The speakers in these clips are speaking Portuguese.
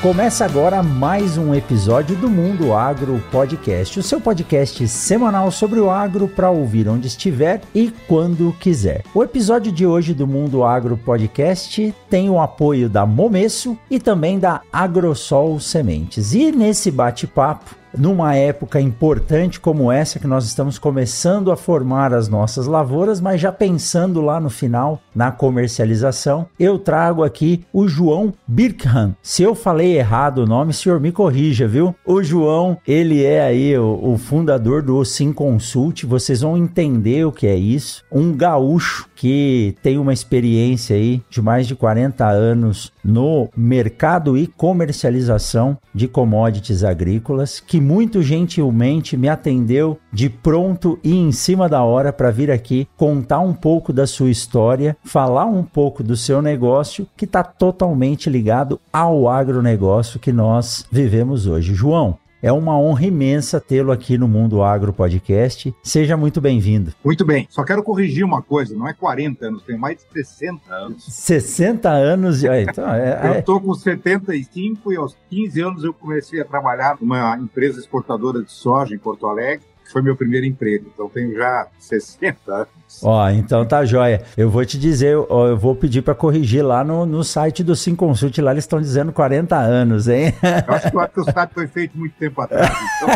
Começa agora mais um episódio do Mundo Agro Podcast, o seu podcast semanal sobre o agro para ouvir onde estiver e quando quiser. O episódio de hoje do Mundo Agro Podcast tem o apoio da Momesso e também da Agrosol Sementes. E nesse bate-papo numa época importante como essa que nós estamos começando a formar as nossas lavouras, mas já pensando lá no final na comercialização, eu trago aqui o João Birkham. Se eu falei errado o nome, senhor me corrija, viu? O João, ele é aí o, o fundador do Sim Consult, vocês vão entender o que é isso. Um gaúcho que tem uma experiência aí de mais de 40 anos no mercado e comercialização de commodities agrícolas, que muito gentilmente me atendeu de pronto e em cima da hora para vir aqui contar um pouco da sua história, falar um pouco do seu negócio que está totalmente ligado ao agronegócio que nós vivemos hoje. João, é uma honra imensa tê-lo aqui no Mundo Agro Podcast. Seja muito bem-vindo. Muito bem. Só quero corrigir uma coisa: não é 40 anos, tem mais de 60 anos. 60 anos? De... Então, é, eu estou com 75 e aos 15 anos eu comecei a trabalhar numa empresa exportadora de soja em Porto Alegre foi meu primeiro emprego. Então tenho já 60 anos. Ó, então tá joia. Eu vou te dizer, eu vou pedir para corrigir lá no, no site do Sim Consult, lá eles estão dizendo 40 anos, hein? Eu acho que o site foi feito muito tempo atrás. Então...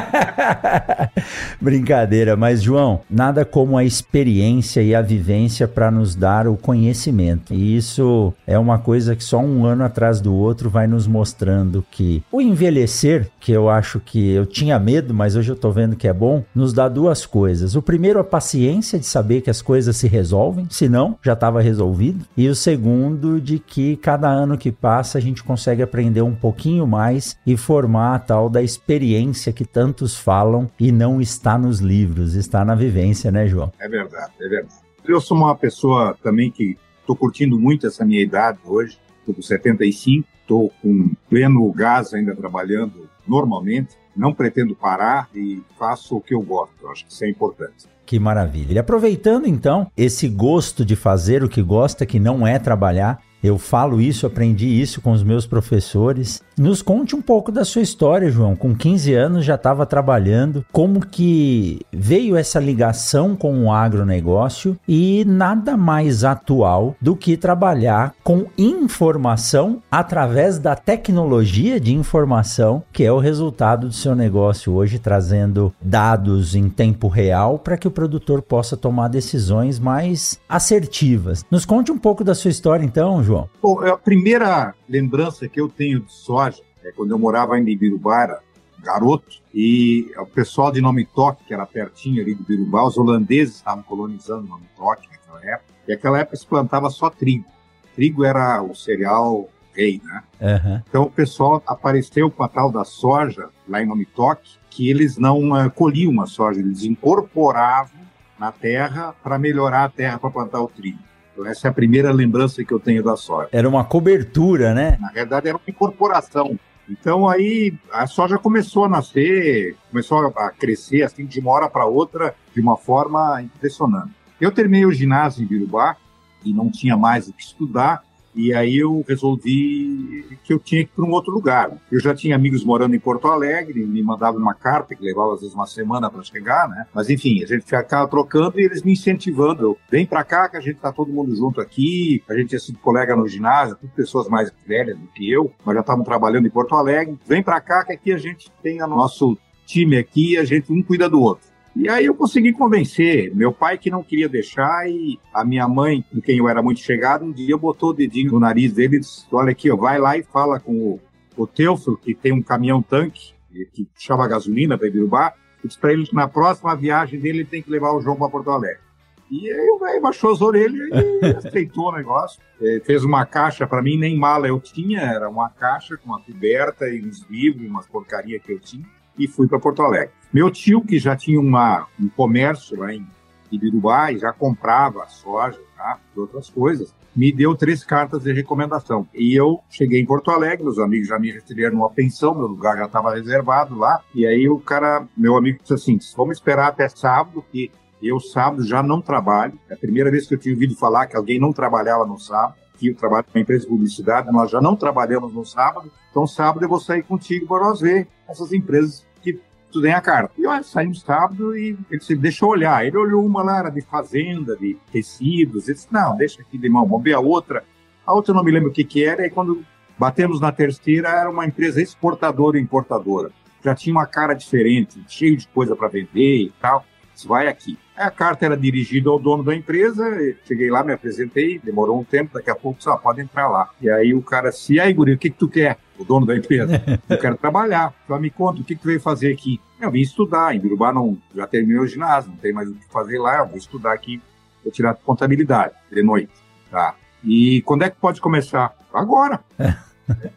Brincadeira, mas João, nada como a experiência e a vivência para nos dar o conhecimento. E isso é uma coisa que só um ano atrás do outro vai nos mostrando que o envelhecer, que eu acho que eu tinha medo, mas hoje eu tô vendo que é bom, nos dá duas coisas. O primeiro, a paciência de saber que as coisas se resolvem, se não, já estava resolvido. E o segundo, de que cada ano que passa a gente consegue aprender um pouquinho mais e formar a tal da experiência que tantos falam e não está nos livros, está na vivência, né, João? É verdade, é verdade. Eu sou uma pessoa também que estou curtindo muito essa minha idade hoje, estou com 75, estou com pleno gás ainda trabalhando normalmente não pretendo parar e faço o que eu gosto. Eu acho que isso é importante. Que maravilha. E aproveitando então esse gosto de fazer o que gosta, que não é trabalhar, eu falo isso, aprendi isso com os meus professores. Nos conte um pouco da sua história, João. Com 15 anos já estava trabalhando. Como que veio essa ligação com o agronegócio e nada mais atual do que trabalhar com informação através da tecnologia de informação, que é o resultado do seu negócio hoje, trazendo dados em tempo real para que o produtor possa tomar decisões mais assertivas. Nos conte um pouco da sua história, então, João. João? Bom, a primeira lembrança que eu tenho de soja é quando eu morava em Birubara, garoto, e o pessoal de Nome Toque, que era pertinho ali de Birubá, os holandeses estavam colonizando Nome Toque naquela época, e naquela época se plantava só trigo. Trigo era o cereal rei, né? Uhum. Então o pessoal apareceu com a tal da soja lá em Nome Toque, que eles não uh, colhiam a soja, eles incorporavam na terra para melhorar a terra para plantar o trigo. Essa é a primeira lembrança que eu tenho da soja. Era uma cobertura, né? Na verdade, era uma incorporação. Então aí a soja começou a nascer, começou a crescer assim de uma hora para outra de uma forma impressionante. Eu terminei o ginásio em Birubá e não tinha mais o que estudar. E aí eu resolvi que eu tinha que ir para um outro lugar. Eu já tinha amigos morando em Porto Alegre, me mandavam uma carta que levava às vezes uma semana para chegar, né? Mas enfim, a gente ficava trocando e eles me incentivando. Eu, Vem para cá que a gente tá todo mundo junto aqui. A gente tinha sido colega no ginásio, tudo pessoas mais velhas do que eu, mas já estavam trabalhando em Porto Alegre. Vem para cá que aqui a gente tem o nosso time aqui, a gente um cuida do outro. E aí eu consegui convencer meu pai que não queria deixar e a minha mãe, com quem eu era muito chegado, um dia botou o dedinho no nariz dele e disse, olha aqui, ó, vai lá e fala com o, o Teufilo, que tem um caminhão-tanque, que chama gasolina para Ibirubá, e disse para ele que na próxima viagem dele ele tem que levar o João para Porto Alegre. E aí o velho baixou as orelhas e aceitou o negócio. É, fez uma caixa para mim, nem mala eu tinha, era uma caixa com uma coberta e uns livros, umas porcaria que eu tinha, e fui para Porto Alegre. Meu tio, que já tinha uma, um comércio lá em e já comprava soja, tá? E outras coisas me deu três cartas de recomendação. E eu cheguei em Porto Alegre, meus amigos já me receberam uma pensão, meu lugar já estava reservado lá. E aí o cara, meu amigo disse assim: vamos esperar até sábado, que eu sábado já não trabalho. É a primeira vez que eu tinha ouvido falar que alguém não trabalhava no sábado. Aqui eu trabalho uma empresa de publicidade, nós já não trabalhamos no sábado. Então sábado eu vou sair contigo para nós ver essas empresas que tu tem a carta. E olha, saímos sábado e ele disse, deixa eu olhar. Ele olhou uma lá, era de fazenda, de tecidos. Ele disse, não, deixa aqui de mão, vamos ver a outra. A outra eu não me lembro o que que era. E quando batemos na terceira, era uma empresa exportadora e importadora. Já tinha uma cara diferente, cheio de coisa para vender e tal. Disse, vai aqui. A carta era dirigida ao dono da empresa, cheguei lá, me apresentei, demorou um tempo, daqui a pouco só pode entrar lá. E aí o cara disse, e aí, guri, o que, que tu quer? O dono da empresa. Eu quero trabalhar. Só me conta, o que, que tu veio fazer aqui? Eu vim estudar, em Birubá não, já terminei o ginásio, não tem mais o que fazer lá, eu vou estudar aqui, vou tirar contabilidade, de noite. Tá. E quando é que pode começar? Agora.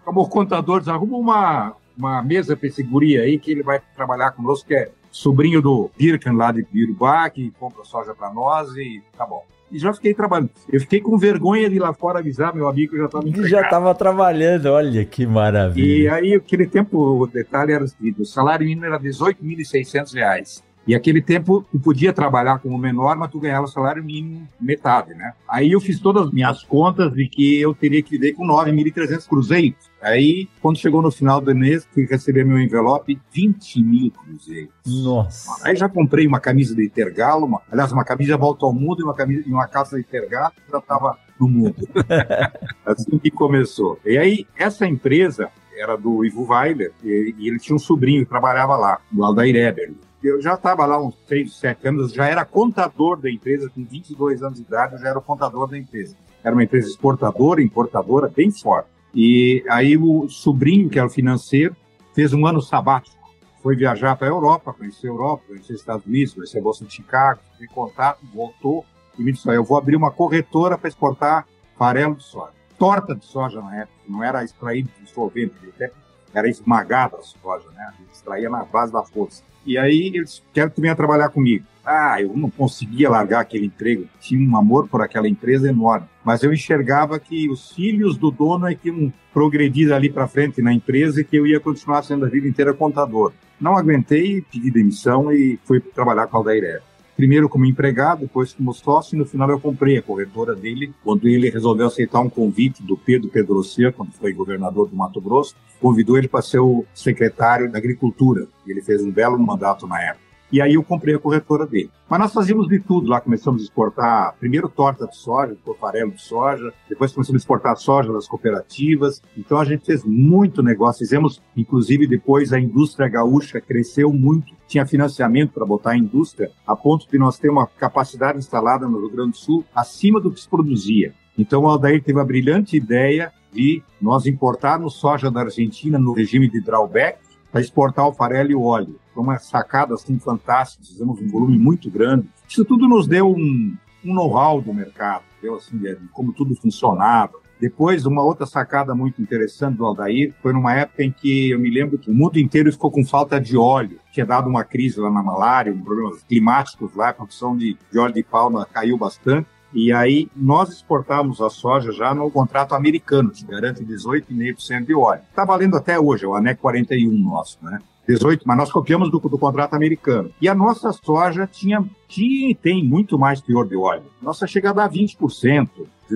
Como contador, arruma uma, uma mesa para esse guri aí que ele vai trabalhar conosco, que é sobrinho do Birkan lá de Birubá, que compra soja para nós e tá bom. E já fiquei trabalhando. Eu fiquei com vergonha de ir lá fora avisar meu amigo que eu já estava empregado. Já estava trabalhando, olha que maravilha. E aí, aquele tempo, o detalhe era o o salário mínimo era R$ 18.600. E aquele tempo tu podia trabalhar como menor, mas tu ganhava salário mínimo metade, né? Aí eu fiz todas as minhas contas de que eu teria que viver com 9.300 cruzeiros. Aí, quando chegou no final do mês, fui receber meu envelope, 20 mil cruzeiros. Nossa. Aí já comprei uma camisa de Intergalo, uma, aliás, uma camisa volta ao mundo e uma, camisa, e uma calça de Intergalo, já estava no mundo. assim que começou. E aí, essa empresa era do Ivo Weiler, e, e ele tinha um sobrinho que trabalhava lá, do Aldair Eberle eu já estava lá uns 6, 7 anos, já era contador da empresa, com 22 anos de idade, eu já era contador da empresa. Era uma empresa exportadora, importadora, bem forte. E aí o sobrinho, que era financeiro, fez um ano sabático. Foi viajar para a Europa, conhecer a Europa, conhecer os Estados Unidos, conhecer a Bolsa de Chicago, teve contato, voltou e me disse, eu vou abrir uma corretora para exportar farelo de soja. Torta de soja na época, não era extraído de solvente, era esmagada a soja, né? Extraía na base da força. E aí eles querem que venha trabalhar comigo. Ah, eu não conseguia largar aquele emprego. Tinha um amor por aquela empresa enorme. Mas eu enxergava que os filhos do dono é que iam progredir ali para frente na empresa e que eu ia continuar sendo a vida inteira contador. Não aguentei, pedi demissão e fui trabalhar com a Aldair primeiro como empregado, depois como sócio, e no final eu comprei a corretora dele, quando ele resolveu aceitar um convite do Pedro Pedrocia, quando foi governador do Mato Grosso, convidou ele para ser o secretário da Agricultura, ele fez um belo mandato na época. E aí eu comprei a corretora dele. Mas nós fazíamos de tudo lá, começamos a exportar primeiro torta de soja, depois farelo de soja, depois começamos a exportar soja das cooperativas. Então a gente fez muito negócio, fizemos, inclusive depois a indústria gaúcha cresceu muito, tinha financiamento para botar a indústria, a ponto de nós ter uma capacidade instalada no Rio Grande do Sul acima do que se produzia. Então o Aldair teve a brilhante ideia de nós importarmos soja da Argentina no regime de drawback para exportar o farelo e o óleo. Foi uma sacada assim fantástica, fizemos um volume muito grande. Isso tudo nos deu um, um know-how do mercado, deu assim, como tudo funcionava. Depois, uma outra sacada muito interessante do Aldair foi numa época em que eu me lembro que o mundo inteiro ficou com falta de óleo. Tinha dado uma crise lá na malária, um problemas climáticos lá, a produção de, de óleo de palma caiu bastante. E aí nós exportamos a soja já no contrato americano, que garante 18,5% de óleo. Está valendo até hoje, é o ANEC 41 nosso, né? 18, mas nós copiamos do, do, contrato americano. E a nossa soja tinha, tinha e tem muito mais teor de óleo. Nossa chega a dar 20%,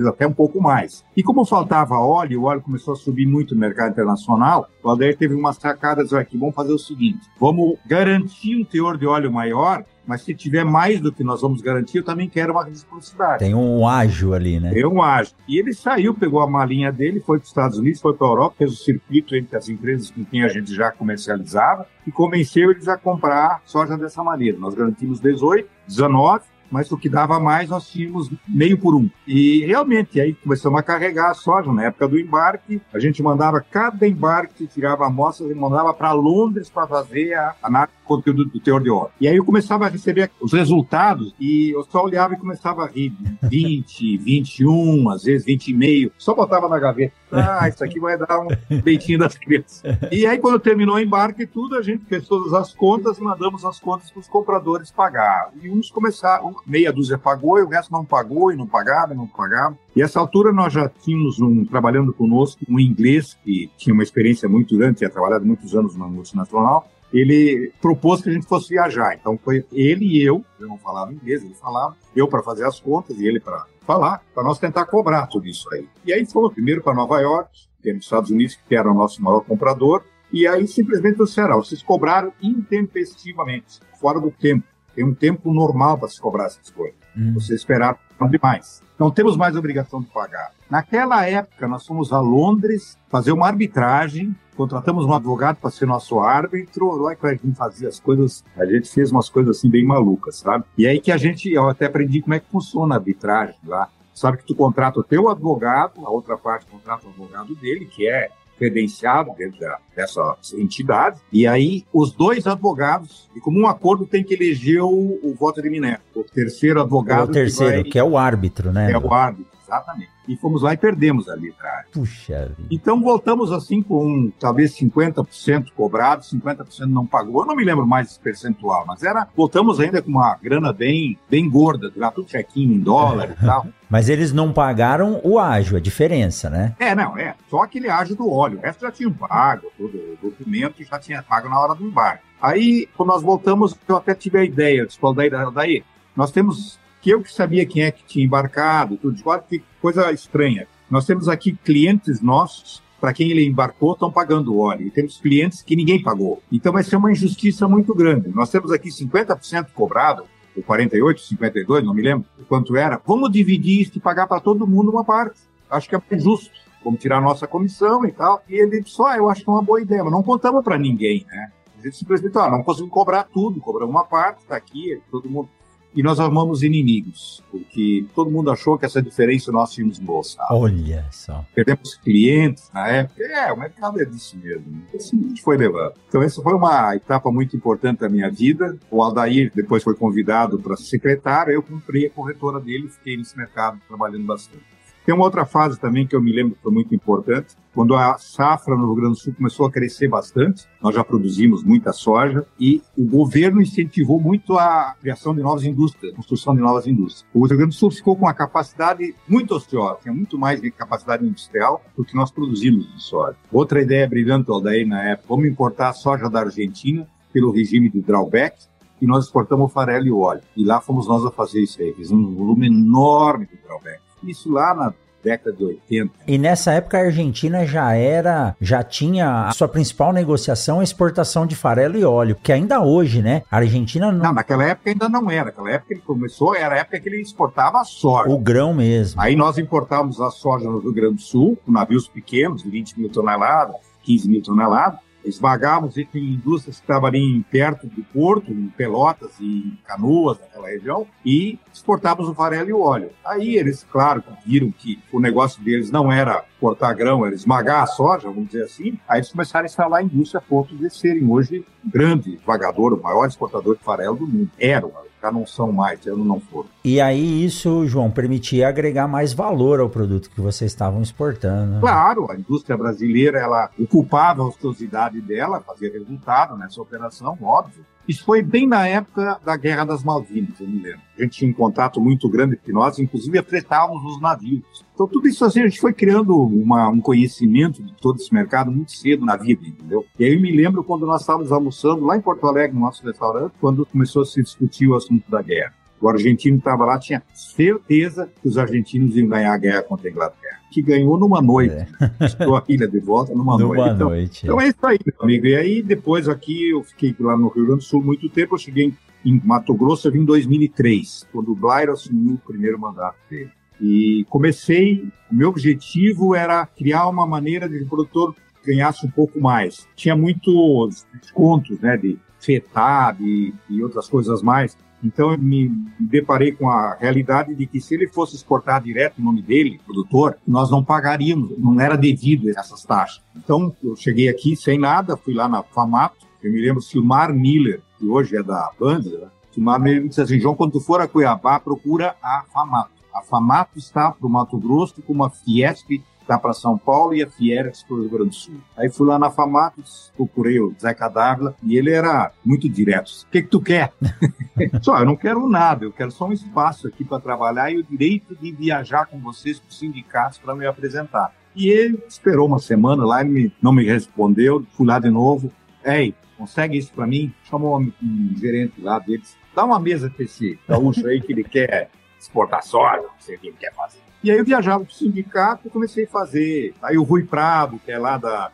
até um pouco mais. E como faltava óleo, o óleo começou a subir muito no mercado internacional, o Aldair teve uma sacada de aqui, vamos fazer o seguinte, vamos garantir um teor de óleo maior mas se tiver mais do que nós vamos garantir, eu também quero uma reciprocidade. Tem um ágio ali, né? Tem um ágio. E ele saiu, pegou a malinha dele, foi para os Estados Unidos, foi para a Europa, fez o circuito entre as empresas com quem a gente já comercializava e convenceu eles a comprar soja dessa maneira. Nós garantimos 18, 19, mas o que dava mais nós tínhamos meio por um. E realmente, aí começamos a carregar a soja. Na época do embarque, a gente mandava cada embarque, tirava amostras e mandava para Londres para fazer a análise do do teor de óleo. E aí eu começava a receber os resultados e eu só olhava e começava a rir. 20, 21, às vezes 20 e meio, só botava na gaveta. Ah, isso aqui vai dar um leitinho das crianças. E aí, quando terminou o embarque e tudo, a gente fez todas as contas, mandamos as contas para os compradores pagar. E uns começaram, meia dúzia pagou e o resto não pagou, e não pagava, e não pagava. E essa altura nós já tínhamos um, trabalhando conosco, um inglês que tinha uma experiência muito grande, tinha trabalhado muitos anos na multinacional, ele propôs que a gente fosse viajar. Então foi ele e eu, eu não falava inglês, ele falava, eu para fazer as contas e ele para falar, para nós tentar cobrar tudo isso aí. E aí fomos primeiro para Nova York, que é nos Estados Unidos, que era o nosso maior comprador, e aí simplesmente disseram, vocês cobraram intempestivamente, fora do tempo. Tem um tempo normal para se cobrar essas coisas. Hum. Vocês esperaram demais. Não temos mais obrigação de pagar. Naquela época, nós fomos a Londres fazer uma arbitragem contratamos um advogado para ser nosso árbitro, lá que a gente fazia as coisas, a gente fez umas coisas assim bem malucas, sabe? E aí que a gente, eu até aprendi como é que funciona a arbitragem lá. Sabe que tu contrata o teu advogado, a outra parte contrata o advogado dele, que é credenciado dentro dessa entidade, e aí os dois advogados, de comum acordo, tem que eleger o, o voto de Minerva, o terceiro advogado. É o terceiro, que, vai, que, é o árbitro, né? É o árbitro, exatamente e fomos lá e perdemos a arbitragem. Puxa. Então voltamos assim com talvez 50% cobrado, 50% não pagou. Eu não me lembro mais esse percentual, mas era voltamos ainda com uma grana bem, bem gorda, lá tudo chequinho em dólar e tal. Mas eles não pagaram o ágio, a diferença, né? É, não, é. Só aquele ágio do óleo. O resto já tinham pago, todo o documento já tinha pago na hora do embarque. Aí, quando nós voltamos, eu até tive a ideia, eu disse, daí, daí, nós temos que eu que sabia quem é que tinha embarcado, tudo, de que coisa estranha. Nós temos aqui clientes nossos para quem ele embarcou estão pagando o óleo. E temos clientes que ninguém pagou. Então vai ser uma injustiça muito grande. Nós temos aqui 50% cobrado, ou 48, 52, não me lembro quanto era. Vamos dividir isso e pagar para todo mundo uma parte. Acho que é justo. Vamos tirar a nossa comissão e tal. E ele disse, ah, eu acho que é uma boa ideia, mas não contamos para ninguém, né? A gente simplesmente, ah, não conseguimos cobrar tudo, cobramos uma parte, está aqui, todo mundo e nós arrumamos inimigos, porque todo mundo achou que essa diferença nós tínhamos embolsado. Olha só. Perdemos clientes na época. É, o mercado é disso mesmo. Assim a gente foi levando. Então, essa foi uma etapa muito importante da minha vida. O Aldair depois foi convidado para ser secretário, eu cumpri a corretora dele e fiquei nesse mercado trabalhando bastante. Tem uma outra fase também que eu me lembro que foi muito importante, quando a safra no Rio Grande do Sul começou a crescer bastante, nós já produzimos muita soja e o governo incentivou muito a criação de novas indústrias, a construção de novas indústrias. O Rio Grande do Sul ficou com uma capacidade muito ociosa, tinha muito mais de capacidade industrial do que nós produzimos de soja. Outra ideia brilhante daí na época, vamos importar soja da Argentina pelo regime de drawback, e nós exportamos farelo e óleo. E lá fomos nós a fazer isso aí. Fizemos um volume enorme de drawback. Isso lá na década de 80. E nessa época a Argentina já era, já tinha a sua principal negociação a exportação de farelo e óleo, que ainda hoje, né? A Argentina não... não naquela época ainda não era. Naquela época ele começou, era a época que ele exportava soja. O grão mesmo. Aí nós importávamos a soja no Rio Grande do Sul, com navios pequenos, de 20 mil toneladas, 15 mil toneladas, esmagávamos em indústrias que ali perto do porto, em Pelotas e Canoas, naquela região, e exportávamos o farelo e o óleo. Aí eles, claro, viram que o negócio deles não era cortar grão, era esmagar a soja, vamos dizer assim, aí eles começaram a instalar a indústria a ponto de serem hoje grande vagador, o maior exportador de farelo do mundo. Eram, já não são mais, já não foram. E aí isso, João, permitia agregar mais valor ao produto que vocês estavam exportando. Claro, a indústria brasileira, ela ocupava a ociosidade dela, fazia resultado nessa operação, óbvio, isso foi bem na época da Guerra das Malvinas, eu me lembro. A gente tinha um contato muito grande entre nós, inclusive afretávamos os navios. Então, tudo isso assim, a gente foi criando uma, um conhecimento de todo esse mercado muito cedo na vida, entendeu? E aí eu me lembro quando nós estávamos almoçando lá em Porto Alegre, no nosso restaurante, quando começou a se discutir o assunto da guerra. O argentino estava lá, tinha certeza que os argentinos iam ganhar a guerra contra a Inglaterra que ganhou numa noite. É. a ilha de volta numa, numa noite. Então, noite. Então é isso aí, meu amigo. E aí, depois aqui, eu fiquei lá no Rio Grande do Sul muito tempo. Eu cheguei em Mato Grosso, eu vim em 2003, quando o Blair assumiu o primeiro mandato dele. E comecei, o meu objetivo era criar uma maneira de que o produtor ganhasse um pouco mais. Tinha muitos descontos, né, de FETAB e, e outras coisas mais. Então eu me deparei com a realidade de que se ele fosse exportar direto o nome dele, produtor, nós não pagaríamos, não era devido essas taxas. Então eu cheguei aqui sem nada, fui lá na Famato, eu me lembro Silmar Miller, que hoje é da Band, né? Silmar Miller disse assim, João, quando tu for a Cuiabá, procura a Famato. A Famato está para o Mato Grosso como a Fiesp exportar para São Paulo e a Fierex para o Rio Grande do Sul. Aí fui lá na Famatos, procurei o Zé Cadávila e ele era muito direto. O que, que tu quer? só, eu não quero nada, eu quero só um espaço aqui para trabalhar e o direito de viajar com vocês para os sindicatos para me apresentar. E ele esperou uma semana lá, ele me, não me respondeu, fui lá de novo. Ei, consegue isso para mim? Chamou um, um gerente lá deles, dá uma mesa para esse gaúcho aí que ele quer exportar soja, não sei o que ele quer fazer. E aí eu viajava para o sindicato e comecei a fazer. Aí o Rui Prado, que é lá da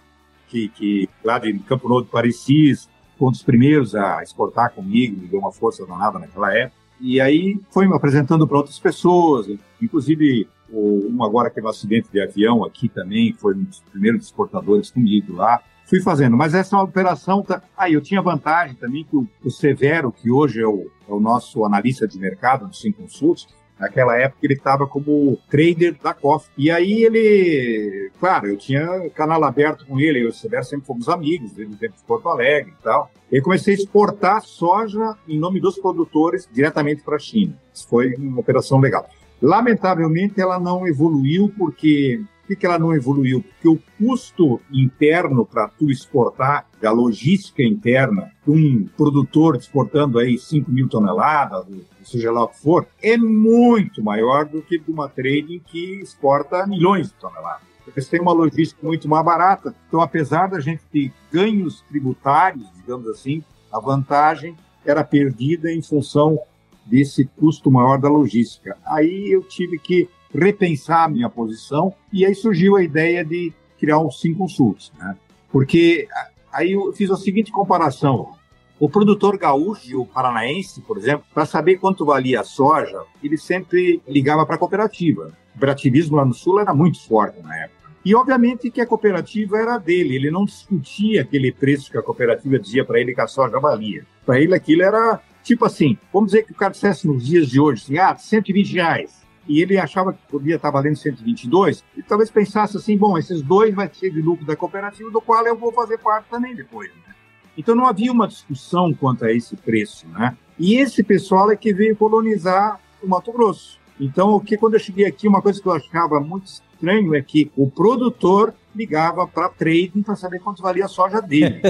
que, que lá de Campo Novo de Parecis, foi um dos primeiros a exportar comigo, me deu uma força danada naquela época. E aí foi me apresentando para outras pessoas, inclusive um agora que teve um acidente de avião aqui também, foi um dos primeiros exportadores comigo lá. Fui fazendo, mas essa operação. Tá... Aí ah, eu tinha vantagem também que o, o Severo, que hoje é o, é o nosso analista de mercado do Sim Consults, Naquela época ele estava como trader da COF. E aí ele, claro, eu tinha canal aberto com ele, eu e o Severo sempre fomos amigos, desde o de Porto Alegre e tal. E comecei a exportar soja em nome dos produtores diretamente para a China. Isso foi uma operação legal. Lamentavelmente ela não evoluiu porque por que, ela não evoluiu? Porque o custo interno para tu exportar, da logística interna, um produtor exportando aí 5 mil toneladas, seja lá o que for, é muito maior do que de uma trading que exporta milhões de toneladas. Eles têm uma logística muito mais barata. Então, apesar da gente ter ganhos tributários, digamos assim, a vantagem era perdida em função desse custo maior da logística. Aí eu tive que repensar a minha posição e aí surgiu a ideia de criar um Sim Consults, né? Porque aí eu fiz a seguinte comparação. O produtor gaúcho, o paranaense, por exemplo, para saber quanto valia a soja, ele sempre ligava para a cooperativa. O cooperativismo lá no sul era muito forte na época. E, obviamente, que a cooperativa era dele. Ele não discutia aquele preço que a cooperativa dizia para ele que a soja valia. Para ele, aquilo era tipo assim: vamos dizer que o cara dissesse nos dias de hoje, assim, ah, 120 reais e ele achava que podia estar valendo 122, e talvez pensasse assim, bom, esses dois vai ser de lucro da cooperativa, do qual eu vou fazer parte também depois. Né? Então não havia uma discussão quanto a esse preço, né? E esse pessoal é que veio colonizar o Mato Grosso. Então, o que quando eu cheguei aqui, uma coisa que eu achava muito estranho é que o produtor ligava para trading para saber quanto valia a soja dele.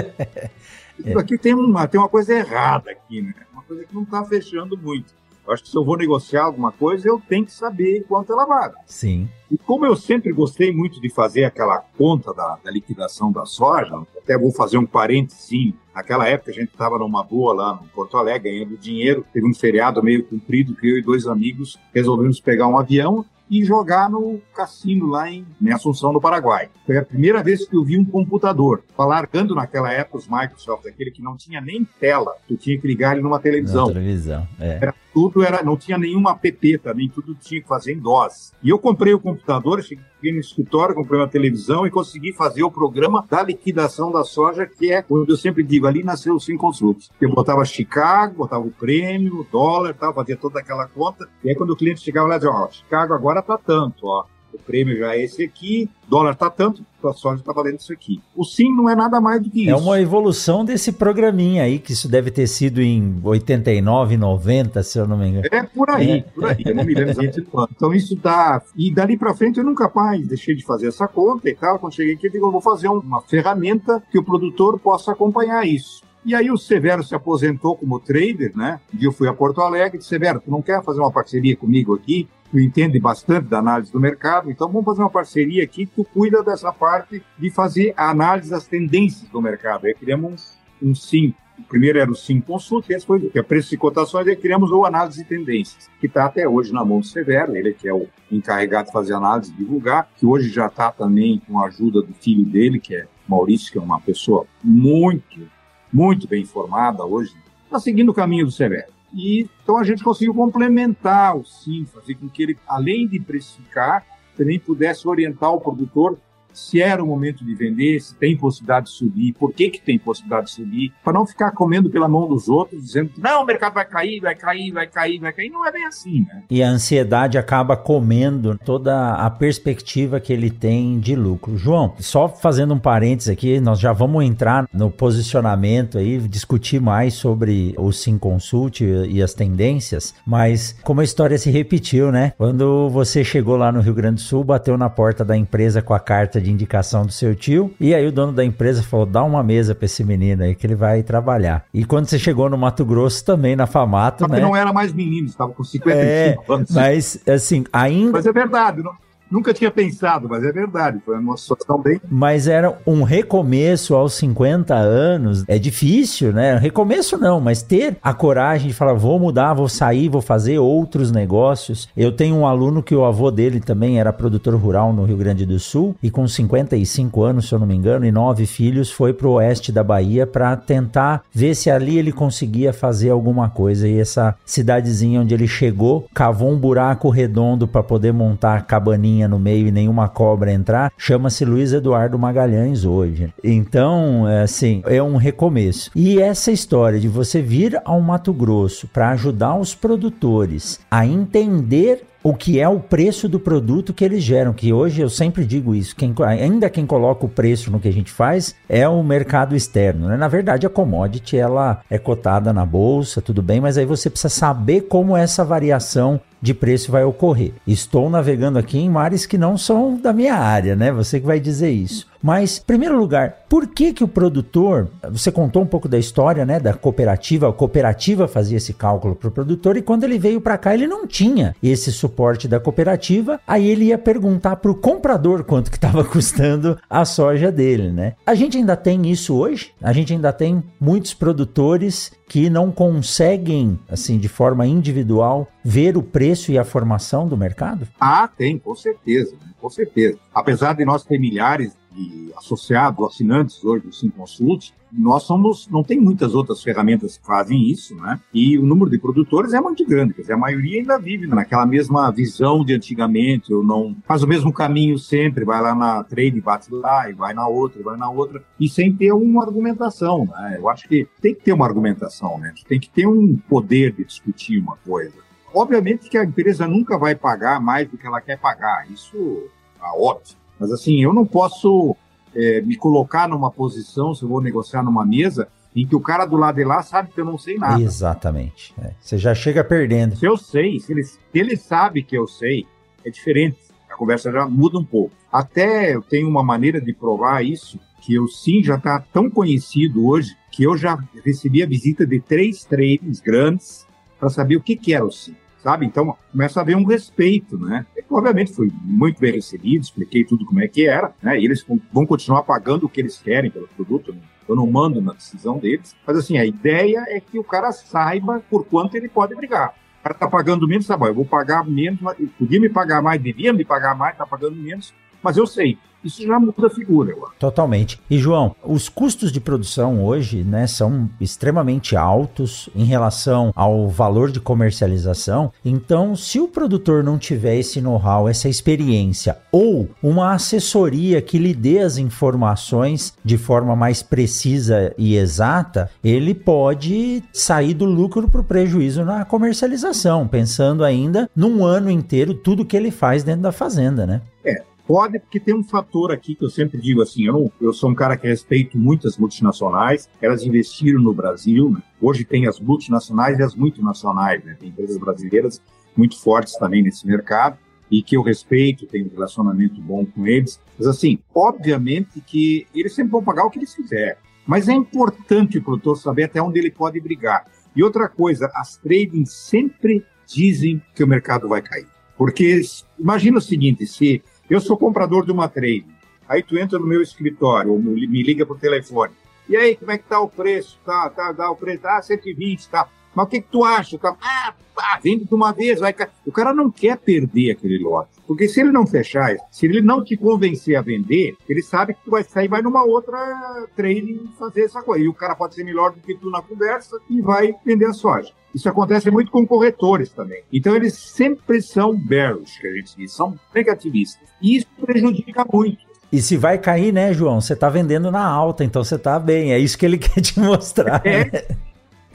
Isso aqui tem uma, tem uma coisa errada aqui, né? Uma coisa que não está fechando muito. Eu acho que se eu vou negociar alguma coisa, eu tenho que saber quanto ela vale. Sim. E como eu sempre gostei muito de fazer aquela conta da, da liquidação da soja, até vou fazer um parênteses. Naquela época a gente estava numa boa lá no Porto Alegre, ganhando dinheiro. Teve um feriado meio comprido que eu e dois amigos resolvemos pegar um avião e jogar no cassino lá em, em Assunção, no Paraguai. Foi a primeira vez que eu vi um computador. Largando naquela época os Microsoft, aquele que não tinha nem tela, tu tinha que ligar ele numa televisão. Televisão, é. Era, tudo era, não tinha nenhuma app também, tudo tinha que fazer em DOS. E eu comprei o computador, cheguei no escritório, comprei uma televisão e consegui fazer o programa da liquidação da soja, que é, quando eu sempre digo, ali nasceu o Sim Consults. Eu botava Chicago, botava o prêmio, o dólar, tal, fazia toda aquela conta. E aí quando o cliente chegava lá, dizia, ó, Chicago agora tá tanto, ó o prêmio já é esse aqui, dólar está tanto, a soja está valendo isso aqui. O sim não é nada mais do que é isso. É uma evolução desse programinha aí, que isso deve ter sido em 89, 90, se eu não me engano. É por aí, é. por aí, eu não me lembro exatamente quanto. Então isso dá, e dali para frente eu nunca mais deixei de fazer essa conta e tal, quando cheguei aqui eu digo, eu vou fazer uma ferramenta que o produtor possa acompanhar isso. E aí o Severo se aposentou como trader, né? Um dia eu fui a Porto Alegre disse, Severo, tu não quer fazer uma parceria comigo aqui? Tu entende bastante da análise do mercado, então vamos fazer uma parceria aqui, tu cuida dessa parte de fazer a análise das tendências do mercado. Aí criamos um, um SIM. O primeiro era o SIM Consult, esse foi que é preço e cotações, aí criamos o análise de tendências, que está até hoje na mão do Severo, ele que é o encarregado de fazer análise e divulgar, que hoje já está também com a ajuda do filho dele, que é Maurício, que é uma pessoa muito muito bem informada hoje, está seguindo o caminho do Severo. E, então a gente conseguiu complementar o SIM, fazer com que ele, além de precificar, também pudesse orientar o produtor se era o momento de vender, se tem possibilidade de subir, por que, que tem possibilidade de subir, para não ficar comendo pela mão dos outros, dizendo que não, o mercado vai cair, vai cair, vai cair, vai cair. Não é bem assim, né? E a ansiedade acaba comendo toda a perspectiva que ele tem de lucro. João, só fazendo um parênteses aqui, nós já vamos entrar no posicionamento aí, discutir mais sobre o Sim Consult e as tendências, mas como a história se repetiu, né? Quando você chegou lá no Rio Grande do Sul, bateu na porta da empresa com a carta de indicação do seu tio, e aí o dono da empresa falou: dá uma mesa para esse menino aí que ele vai trabalhar. E quando você chegou no Mato Grosso também, na Famato, Só né? não era mais menino, estava com 55 é, anos. Mas, assim, ainda. Mas é verdade, não, Nunca tinha pensado, mas é verdade. Foi uma situação bem. Mas era um recomeço aos 50 anos. É difícil, né? Recomeço não, mas ter a coragem de falar: vou mudar, vou sair, vou fazer outros negócios. Eu tenho um aluno que o avô dele também era produtor rural no Rio Grande do Sul e com 55 anos, se eu não me engano, e nove filhos, foi pro oeste da Bahia para tentar ver se ali ele conseguia fazer alguma coisa. E essa cidadezinha onde ele chegou, cavou um buraco redondo para poder montar a cabaninha no meio e nenhuma cobra entrar, chama-se Luiz Eduardo Magalhães hoje. Então, é assim, é um recomeço. E essa história de você vir ao Mato Grosso para ajudar os produtores a entender o que é o preço do produto que eles geram, que hoje eu sempre digo isso, quem, ainda quem coloca o preço no que a gente faz é o mercado externo, né? Na verdade, a commodity, ela é cotada na bolsa, tudo bem, mas aí você precisa saber como essa variação de preço vai ocorrer. Estou navegando aqui em mares que não são da minha área, né? Você que vai dizer isso. Mas, em primeiro lugar, por que que o produtor, você contou um pouco da história, né, da cooperativa, a cooperativa fazia esse cálculo para o produtor e quando ele veio para cá ele não tinha esse suporte da cooperativa, aí ele ia perguntar para o comprador quanto que estava custando a soja dele, né? A gente ainda tem isso hoje, a gente ainda tem muitos produtores que não conseguem, assim, de forma individual, ver o preço e a formação do mercado? Ah, tem, com certeza, com certeza. Apesar de nós ter milhares de associados, assinantes hoje do Sim Consult, nós somos, não tem muitas outras ferramentas que fazem isso, né? E o número de produtores é muito grande, quer dizer, a maioria ainda vive naquela mesma visão de antigamente, ou não faz o mesmo caminho sempre, vai lá na trade, bate lá, e vai na outra, e vai na outra, e sem ter uma argumentação, né? Eu acho que tem que ter uma argumentação, né? Tem que ter um poder de discutir uma coisa. Obviamente que a empresa nunca vai pagar mais do que ela quer pagar, isso é óbvio. Mas assim, eu não posso é, me colocar numa posição, se eu vou negociar numa mesa, em que o cara do lado de lá sabe que eu não sei nada. Exatamente. É. Você já chega perdendo. Se eu sei, se ele, se ele sabe que eu sei, é diferente. A conversa já muda um pouco. Até eu tenho uma maneira de provar isso, que o Sim já está tão conhecido hoje, que eu já recebi a visita de três traders grandes para saber o que, que era o Sim sabe? Então começa a haver um respeito, né? E, obviamente fui muito bem recebido, expliquei tudo como é que era, né? E eles vão continuar pagando o que eles querem pelo produto, né? eu não mando na decisão deles, mas assim, a ideia é que o cara saiba por quanto ele pode brigar. O cara tá pagando menos, tá bom, eu vou pagar menos, podia me pagar mais, devia me pagar mais, tá pagando menos, mas eu sei, isso já muda a figura. Eu acho. Totalmente. E João, os custos de produção hoje, né, são extremamente altos em relação ao valor de comercialização. Então, se o produtor não tiver esse know-how, essa experiência ou uma assessoria que lhe dê as informações de forma mais precisa e exata, ele pode sair do lucro para o prejuízo na comercialização, pensando ainda num ano inteiro tudo que ele faz dentro da fazenda, né? É, Pode, porque tem um fator aqui que eu sempre digo assim, eu, eu sou um cara que respeito muitas multinacionais, elas investiram no Brasil, né? hoje tem as multinacionais e as multinacionais, né? tem empresas brasileiras muito fortes também nesse mercado, e que eu respeito, tenho um relacionamento bom com eles, mas assim, obviamente que eles sempre vão pagar o que eles quiserem, mas é importante o produtor saber até onde ele pode brigar. E outra coisa, as trading sempre dizem que o mercado vai cair. Porque imagina o seguinte, se eu sou comprador de uma trade. Aí tu entra no meu escritório, ou me liga por telefone. E aí, como é que tá o preço? Tá, tá, dá o preço, ah, 120, tá. Mas o que, que tu acha? Tá, ah, vende de uma vez, vai. O cara não quer perder aquele lote. Porque se ele não fechar, se ele não te convencer a vender, ele sabe que tu vai sair vai numa outra trade fazer essa coisa. E o cara pode ser melhor do que tu na conversa e vai vender a soja. Isso acontece muito com corretores também. Então, eles sempre são bearish, que a gente diz, são negativistas. E isso prejudica muito. E se vai cair, né, João? Você tá vendendo na alta, então você tá bem. É isso que ele quer te mostrar. É, né?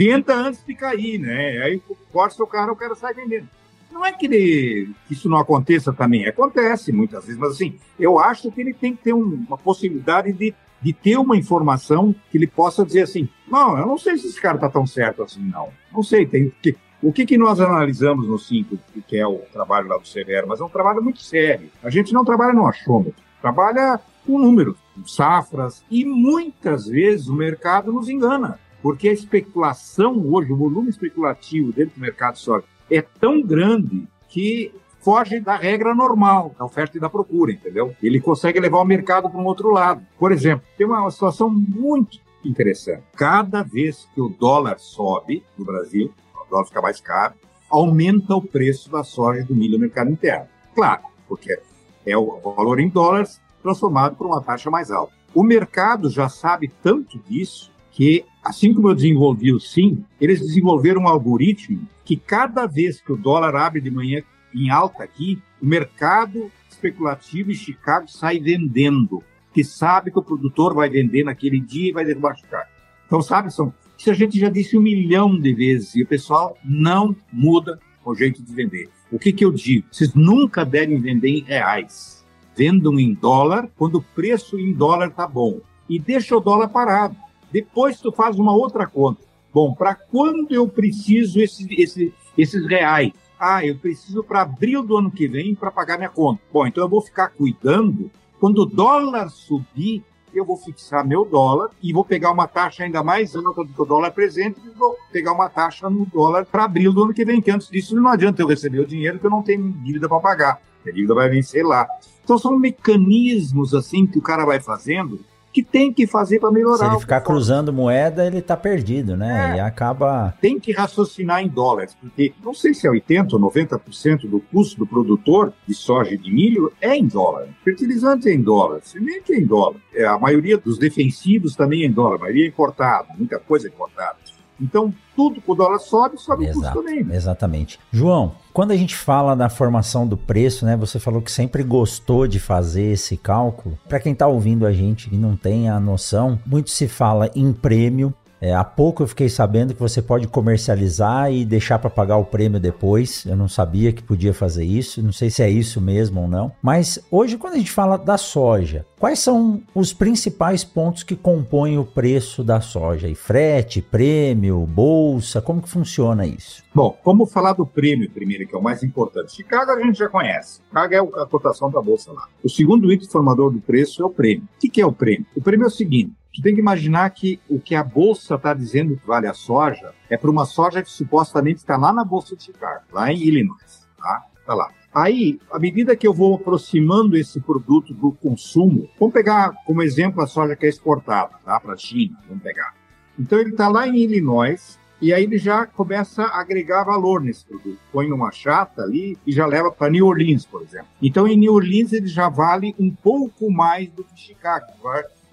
tenta antes de cair, né? Aí corta seu carro, o cara sai vendendo. Não é que ele, isso não aconteça também, acontece muitas vezes, mas assim, eu acho que ele tem que ter um, uma possibilidade de, de ter uma informação que ele possa dizer assim, não, eu não sei se esse cara está tão certo assim, não. Não sei, tem que. O que, que nós analisamos no 5, que é o trabalho lá do Severo, mas é um trabalho muito sério. A gente não trabalha no achômetro, trabalha com números, com safras, e muitas vezes o mercado nos engana, porque a especulação hoje, o volume especulativo dentro do mercado só é tão grande que foge da regra normal da oferta e da procura, entendeu? Ele consegue levar o mercado para um outro lado. Por exemplo, tem uma situação muito interessante. Cada vez que o dólar sobe no Brasil, o dólar fica mais caro, aumenta o preço da soja e do milho no mercado interno. Claro, porque é o valor em dólares transformado por uma taxa mais alta. O mercado já sabe tanto disso que, assim como eu desenvolvi o SIM, eles desenvolveram um algoritmo que cada vez que o dólar abre de manhã em alta aqui, o mercado especulativo em Chicago sai vendendo, que sabe que o produtor vai vender naquele dia e vai derrubar Chicago. Então, sabe, são, isso a gente já disse um milhão de vezes e o pessoal não muda o jeito de vender. O que, que eu digo? Vocês nunca devem vender em reais. Vendam em dólar quando o preço em dólar está bom. E deixa o dólar parado. Depois tu faz uma outra conta. Bom, para quando eu preciso esse, esse, esses reais? Ah, eu preciso para abril do ano que vem para pagar minha conta. Bom, então eu vou ficar cuidando. Quando o dólar subir, eu vou fixar meu dólar e vou pegar uma taxa ainda mais alta do que o dólar presente e vou pegar uma taxa no dólar para abril do ano que vem, que antes disso não adianta eu receber o dinheiro que eu não tenho dívida para pagar. A dívida vai vencer lá. Então são mecanismos assim que o cara vai fazendo que tem que fazer para melhorar. Se ele ficar cruzando moeda, ele está perdido, né? É. E acaba. Tem que raciocinar em dólares, porque não sei se é 80% ou 90% do custo do produtor de soja e de milho é em dólar. Fertilizante é em dólar, semente é em dólar. É, a maioria dos defensivos também é em dólar, a maioria é importado, muita coisa é importada. Então, tudo com o dólar sobe, sobe Exato, o custo também. Exatamente. João, quando a gente fala da formação do preço, né? Você falou que sempre gostou de fazer esse cálculo. Para quem está ouvindo a gente e não tem a noção, muito se fala em prêmio, é, há pouco eu fiquei sabendo que você pode comercializar e deixar para pagar o prêmio depois. Eu não sabia que podia fazer isso. Não sei se é isso mesmo ou não. Mas hoje, quando a gente fala da soja, quais são os principais pontos que compõem o preço da soja? E frete, prêmio, bolsa, como que funciona isso? Bom, vamos falar do prêmio primeiro, que é o mais importante. Chicago a gente já conhece. Chicago é a cotação da bolsa lá. O segundo item formador do preço é o prêmio. O que é o prêmio? O prêmio é o seguinte: Tu tem que imaginar que o que a bolsa está dizendo que vale a soja é para uma soja que supostamente está lá na bolsa de Chicago, lá em Illinois, tá? Tá lá. Aí, à medida que eu vou aproximando esse produto do consumo, vamos pegar como exemplo a soja que é exportada, tá? Para a China, vamos pegar. Então ele está lá em Illinois e aí ele já começa a agregar valor nesse produto. Põe numa chata ali e já leva para New Orleans, por exemplo. Então em New Orleans ele já vale um pouco mais do que Chicago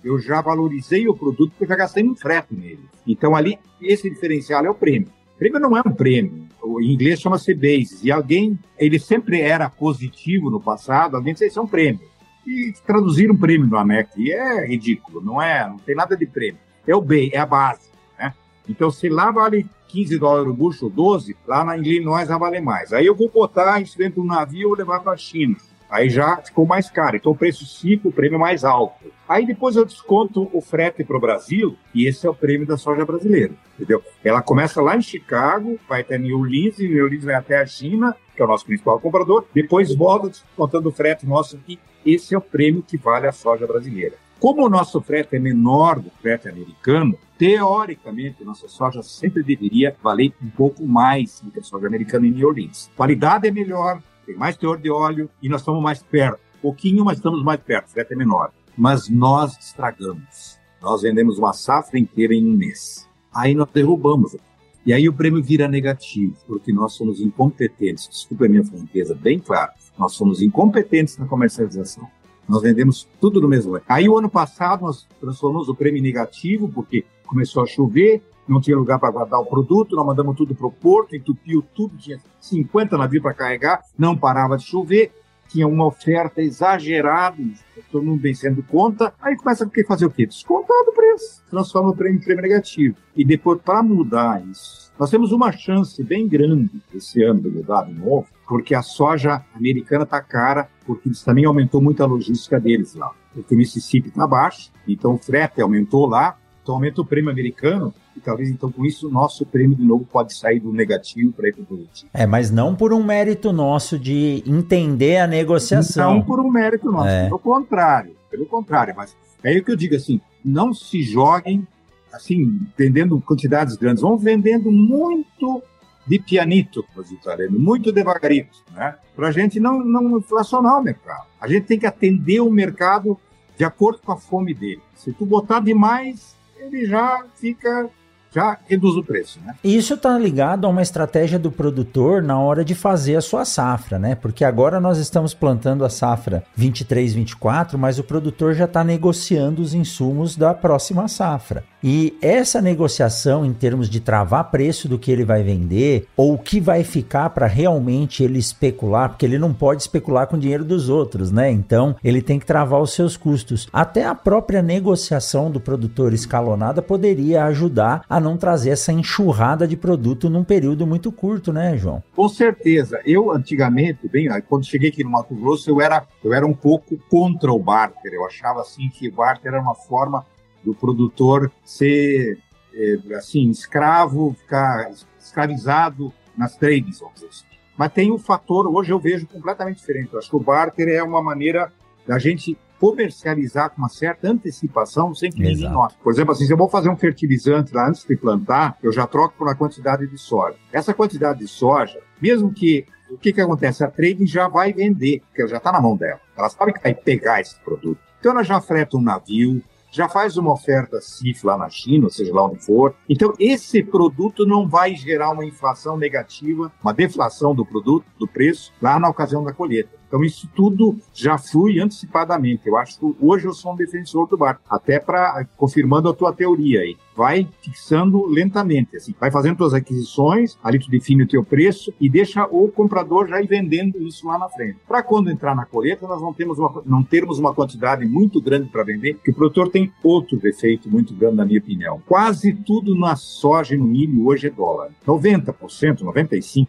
eu já valorizei o produto porque eu já gastei um frete nele. Então ali, esse diferencial é o prêmio. Prêmio não é um prêmio. O, inglês chama-se basis. E alguém, ele sempre era positivo no passado, alguém disse, isso é um prêmio. E traduzir um prêmio no ANEC é ridículo, não é, não tem nada de prêmio. É o B, é a base. Né? Então, se lá vale 15 dólares o bucho, 12, lá na Illinois vai valer mais. Aí eu vou botar isso dentro do navio e levar para a China. Aí já ficou mais caro. Então o preço 5, o prêmio mais alto. Aí depois eu desconto o frete para o Brasil, e esse é o prêmio da soja brasileira, entendeu? Ela começa lá em Chicago, vai até New Orleans, e New Orleans vai até a China, que é o nosso principal comprador, depois volta descontando o frete nosso aqui. Esse é o prêmio que vale a soja brasileira. Como o nosso frete é menor do frete americano, teoricamente, nossa soja sempre deveria valer um pouco mais do que a soja americana em New Orleans. Qualidade é melhor, tem mais teor de óleo e nós estamos mais perto. Pouquinho, mas estamos mais perto, frete é menor. Mas nós estragamos. Nós vendemos uma safra inteira em um mês. Aí nós derrubamos. E aí o prêmio vira negativo, porque nós somos incompetentes. Desculpa a minha franqueza, bem claro. Nós somos incompetentes na comercialização. Nós vendemos tudo no mesmo. Aí o ano passado nós transformamos o prêmio negativo, porque começou a chover, não tinha lugar para guardar o produto, nós mandamos tudo para o porto, entupiu tudo, tinha 50 navios para carregar, não parava de chover. tinha uma oferta exagerada, todo mundo vencendo conta, aí começa a fazer o quê? Descontar do preço, transforma o prêmio em prêmio negativo. E depois, para mudar isso, nós temos uma chance bem grande esse ano de mudar de novo, porque a soja americana está cara, porque eles também aumentou muito a logística deles lá. Porque o Mississippi está baixo, então o frete aumentou lá, então aumenta o prêmio americano, e talvez então com isso o nosso prêmio de novo pode sair do negativo para ir para o positivo. É, mas não por um mérito nosso de entender a negociação. Não por um mérito nosso, é. pelo contrário, pelo contrário, mas é aí que eu digo assim, não se joguem assim, vendendo quantidades grandes, vão vendendo muito de pianito, muito devagarito, né? Para a gente não, não inflacionar o mercado. A gente tem que atender o mercado de acordo com a fome dele. Se tu botar demais, ele já fica já reduz o preço, né? Isso está ligado a uma estratégia do produtor na hora de fazer a sua safra, né? Porque agora nós estamos plantando a safra 23, 24, mas o produtor já está negociando os insumos da próxima safra. E essa negociação em termos de travar preço do que ele vai vender ou o que vai ficar para realmente ele especular, porque ele não pode especular com o dinheiro dos outros, né? Então ele tem que travar os seus custos. Até a própria negociação do produtor escalonada poderia ajudar a não trazer essa enxurrada de produto num período muito curto, né, João? Com certeza. Eu antigamente, bem, quando cheguei aqui no Mato Grosso, eu era, eu era um pouco contra o barter. Eu achava assim que barter era uma forma do produtor ser é, assim escravo, ficar escravizado nas trades, vamos dizer assim. Mas tem um fator, hoje eu vejo completamente diferente. Eu acho que o barter é uma maneira da gente comercializar com uma certa antecipação sem que ninguém note. Por exemplo, assim, se eu vou fazer um fertilizante lá antes de plantar, eu já troco por uma quantidade de soja. Essa quantidade de soja, mesmo que o que, que acontece? A trading já vai vender, porque já está na mão dela. Ela sabe que vai pegar esse produto. Então ela já freta um navio, já faz uma oferta CIF lá na China, ou seja lá onde for. Então, esse produto não vai gerar uma inflação negativa, uma deflação do produto, do preço, lá na ocasião da colheita. Então, isso tudo já flui antecipadamente. Eu acho que hoje eu sou um defensor do barco, até para confirmando a tua teoria aí. Vai fixando lentamente, assim, vai fazendo suas aquisições, ali tu define o teu preço e deixa o comprador já ir vendendo isso lá na frente. Para quando entrar na colheita, nós não temos uma, não termos uma quantidade muito grande para vender, porque o produtor tem outro defeito muito grande, na minha opinião. Quase tudo na soja e no milho hoje é dólar. 90%, 95%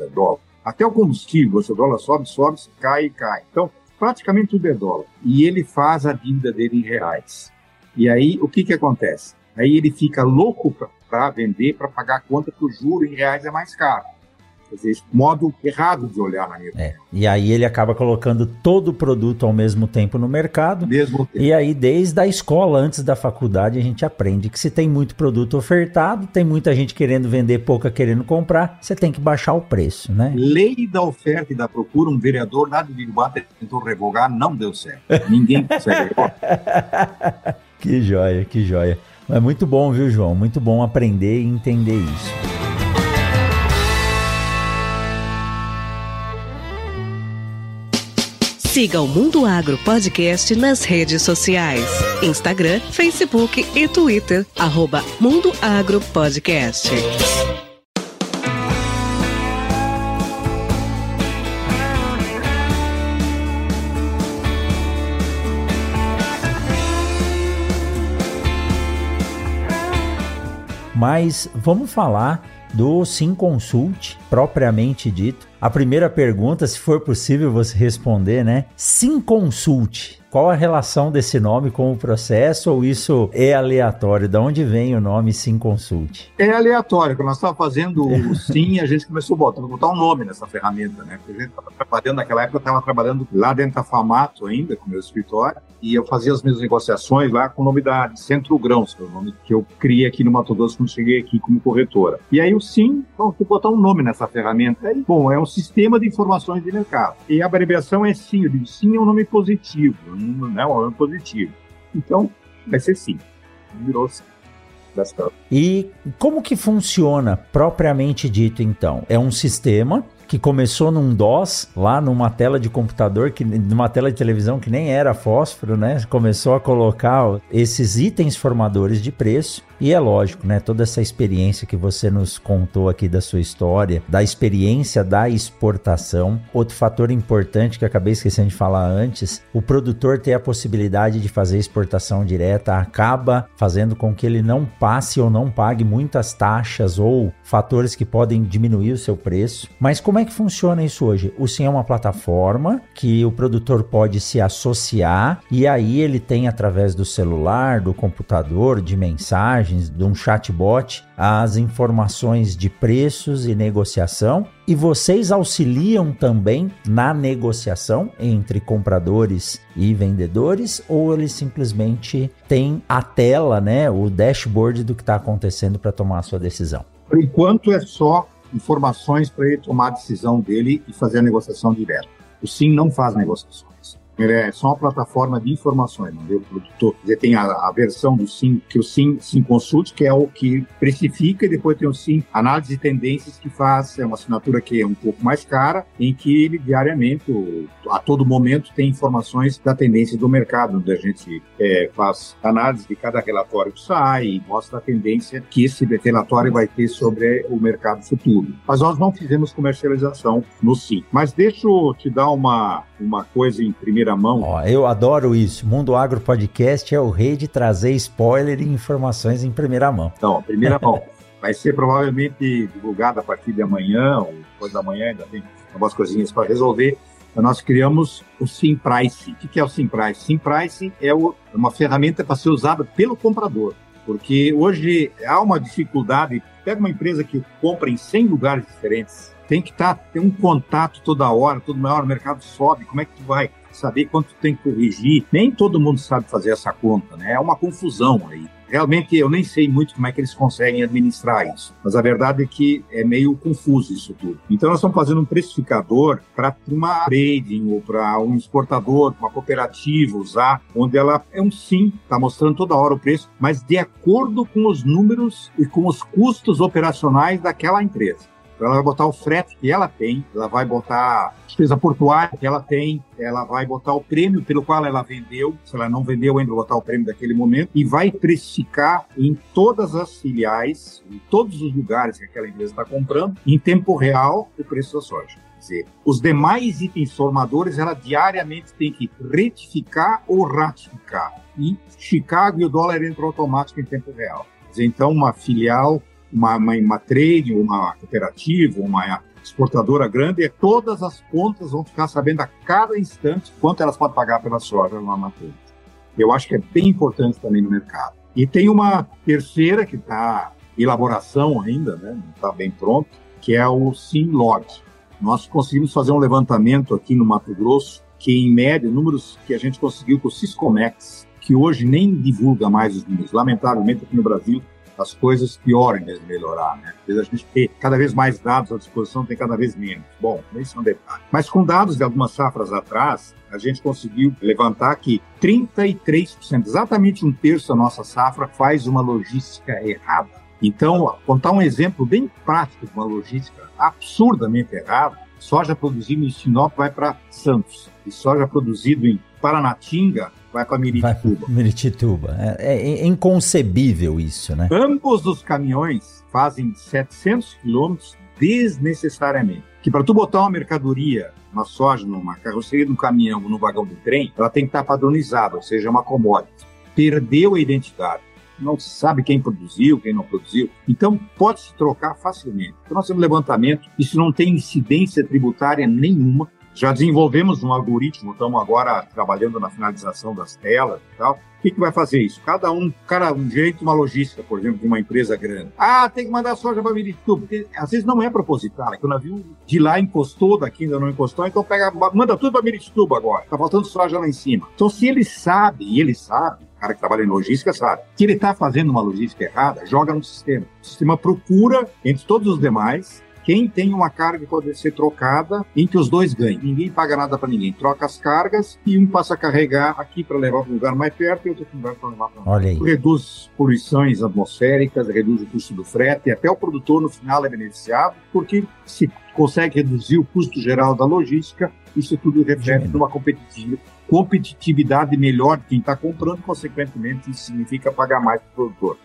é dólar. Até o combustível, o dólar sobe, sobe, cai, e cai. Então, praticamente tudo é dólar. E ele faz a dívida dele em reais. E aí, o que, que acontece? Aí ele fica louco para vender, para pagar a conta, que o juro em reais é mais caro. Modo errado de olhar na minha é. E aí ele acaba colocando todo o produto ao mesmo tempo no mercado. Mesmo tempo. E aí, desde a escola, antes da faculdade, a gente aprende que se tem muito produto ofertado, tem muita gente querendo vender, pouca querendo comprar, você tem que baixar o preço, né? Lei da oferta e da procura, um vereador lá de Bilbao tentou revogar, não deu certo. Ninguém consegue Que joia, que joia. É muito bom, viu, João? Muito bom aprender e entender isso. Siga o Mundo Agro Podcast nas redes sociais: Instagram, Facebook e Twitter. Arroba Mundo Agro Podcast. Mas vamos falar do Sim Consult, propriamente dito. A primeira pergunta, se for possível você responder, né? Sim Consult. Qual a relação desse nome com o processo ou isso é aleatório? Da onde vem o nome Sim Consult? É aleatório. Quando nós estávamos fazendo o Sim, a gente começou a botar, botar um nome nessa ferramenta, né? Porque a gente estava trabalhando, naquela época eu estava trabalhando lá dentro da Famato ainda, com o meu escritório, e eu fazia as minhas negociações lá com o nome da Centro Grãos, que é o nome que eu criei aqui no Mato Grosso quando cheguei aqui como corretora. E aí o Sim, vamos botar um nome nessa ferramenta. Bom, é um sistema de informações de mercado. E a abreviação é Sim. Eu digo, Sim é um nome positivo né, um ano positivo. Então, vai ser sim. Virou sim. E como que funciona propriamente dito então? É um sistema que começou num DOS, lá numa tela de computador, que, numa tela de televisão que nem era fósforo, né? Começou a colocar esses itens formadores de preço. E é lógico, né? Toda essa experiência que você nos contou aqui da sua história, da experiência da exportação. Outro fator importante que acabei esquecendo de falar antes, o produtor ter a possibilidade de fazer exportação direta acaba fazendo com que ele não passe ou não pague muitas taxas ou fatores que podem diminuir o seu preço. Mas como é que funciona isso hoje? O Sim é uma plataforma que o produtor pode se associar e aí ele tem através do celular, do computador, de mensagens, de um chatbot, as informações de preços e negociação. E vocês auxiliam também na negociação entre compradores e vendedores, ou eles simplesmente têm a tela, né, o dashboard do que está acontecendo para tomar a sua decisão? Por enquanto é só informações para ele tomar a decisão dele e fazer a negociação direta. O SIM não faz negociações. É só uma plataforma de informações, não deu produtor. Você tem a, a, versão do SIM, que o SIM, SIM Consult, que é o que precifica, e depois tem o SIM Análise de Tendências, que faz, é uma assinatura que é um pouco mais cara, em que ele diariamente, a todo momento, tem informações da tendência do mercado, onde a gente é, faz análise de cada relatório que sai e mostra a tendência que esse relatório vai ter sobre o mercado futuro. Mas nós não fizemos comercialização no SIM. Mas deixa eu te dar uma, uma coisa em primeira primeira mão. Ó, eu adoro isso. Mundo Agro Podcast é o rei de trazer spoiler e informações em primeira mão. Então, primeira mão. Vai ser provavelmente divulgado a partir de amanhã, ou depois da manhã, ainda tem algumas coisinhas para resolver. Então, nós criamos o SimPrice. O que é o SimPrice? SimPrice é uma ferramenta para ser usada pelo comprador, porque hoje há uma dificuldade. Pega uma empresa que compra em 100 lugares diferentes, tem que estar, tá, tem um contato toda hora, todo maior, o mercado sobe, como é que tu vai saber quanto tem que corrigir. Nem todo mundo sabe fazer essa conta, né? É uma confusão aí. Realmente eu nem sei muito como é que eles conseguem administrar isso, mas a verdade é que é meio confuso isso tudo. Então nós estamos fazendo um precificador para uma trading ou para um exportador, uma cooperativa usar, onde ela é um sim, está mostrando toda hora o preço, mas de acordo com os números e com os custos operacionais daquela empresa. Ela vai botar o frete que ela tem, ela vai botar a despesa portuária que ela tem, ela vai botar o prêmio pelo qual ela vendeu, se ela não vendeu ainda, botar o prêmio daquele momento, e vai precificar em todas as filiais, em todos os lugares que aquela empresa está comprando, em tempo real, o preço da soja. Quer dizer, os demais itens formadores, ela diariamente tem que retificar ou ratificar. E Chicago e o dólar entram automático em tempo real. Dizer, então, uma filial uma, uma, uma trade, uma cooperativa, uma exportadora grande, e todas as pontas vão ficar sabendo a cada instante quanto elas podem pagar pela soja lá na frente. Eu acho que é bem importante também no mercado. E tem uma terceira que está em elaboração ainda, né? não está bem pronto, que é o SimLog. Nós conseguimos fazer um levantamento aqui no Mato Grosso, que em média, números que a gente conseguiu com o Siscomex, que hoje nem divulga mais os números, lamentavelmente aqui no Brasil, as coisas piorem mesmo melhorar, né? A gente tem cada vez mais dados à disposição, tem cada vez menos. Bom, isso é um detalhe. Mas com dados de algumas safras atrás, a gente conseguiu levantar que 33%, exatamente um terço da nossa safra, faz uma logística errada. Então, contar um exemplo bem prático de uma logística absurdamente errada, soja produzida em Sinop vai para Santos, e soja produzida em Paranatinga vai para Miritituba. Miritituba. É, é, é, inconcebível isso, né? Ambos os caminhões fazem 700 quilômetros desnecessariamente. Que para tu botar uma mercadoria, uma soja numa carroceria de um caminhão no vagão do trem, ela tem que estar padronizada, ou seja, uma commodity. Perdeu a identidade. Não se sabe quem produziu, quem não produziu. Então, pode se trocar facilmente. Então, nós temos levantamento, isso não tem incidência tributária nenhuma, já desenvolvemos um algoritmo, estamos agora trabalhando na finalização das telas e tal. O que, que vai fazer isso? Cada um, cara, um jeito, uma logística, por exemplo, de uma empresa grande. Ah, tem que mandar soja para Mirituba, porque às vezes não é proposital, é que o navio de lá encostou, daqui ainda não encostou, então pega, manda tudo para Mirituba agora. Tá faltando soja lá em cima. Então, se ele sabe, e ele sabe, o cara que trabalha em logística sabe, que ele está fazendo uma logística errada, joga no sistema. O sistema procura entre todos os demais quem tem uma carga que pode ser trocada em que os dois ganham. Ninguém paga nada para ninguém. Troca as cargas e um passa a carregar aqui para levar para um lugar mais perto e outro para levar para Olha aí. Reduz poluições atmosféricas, reduz o custo do frete e até o produtor no final é beneficiado porque se consegue reduzir o custo geral da logística, isso tudo reflete numa competitividade melhor de quem está comprando, consequentemente isso significa pagar mais para o produtor.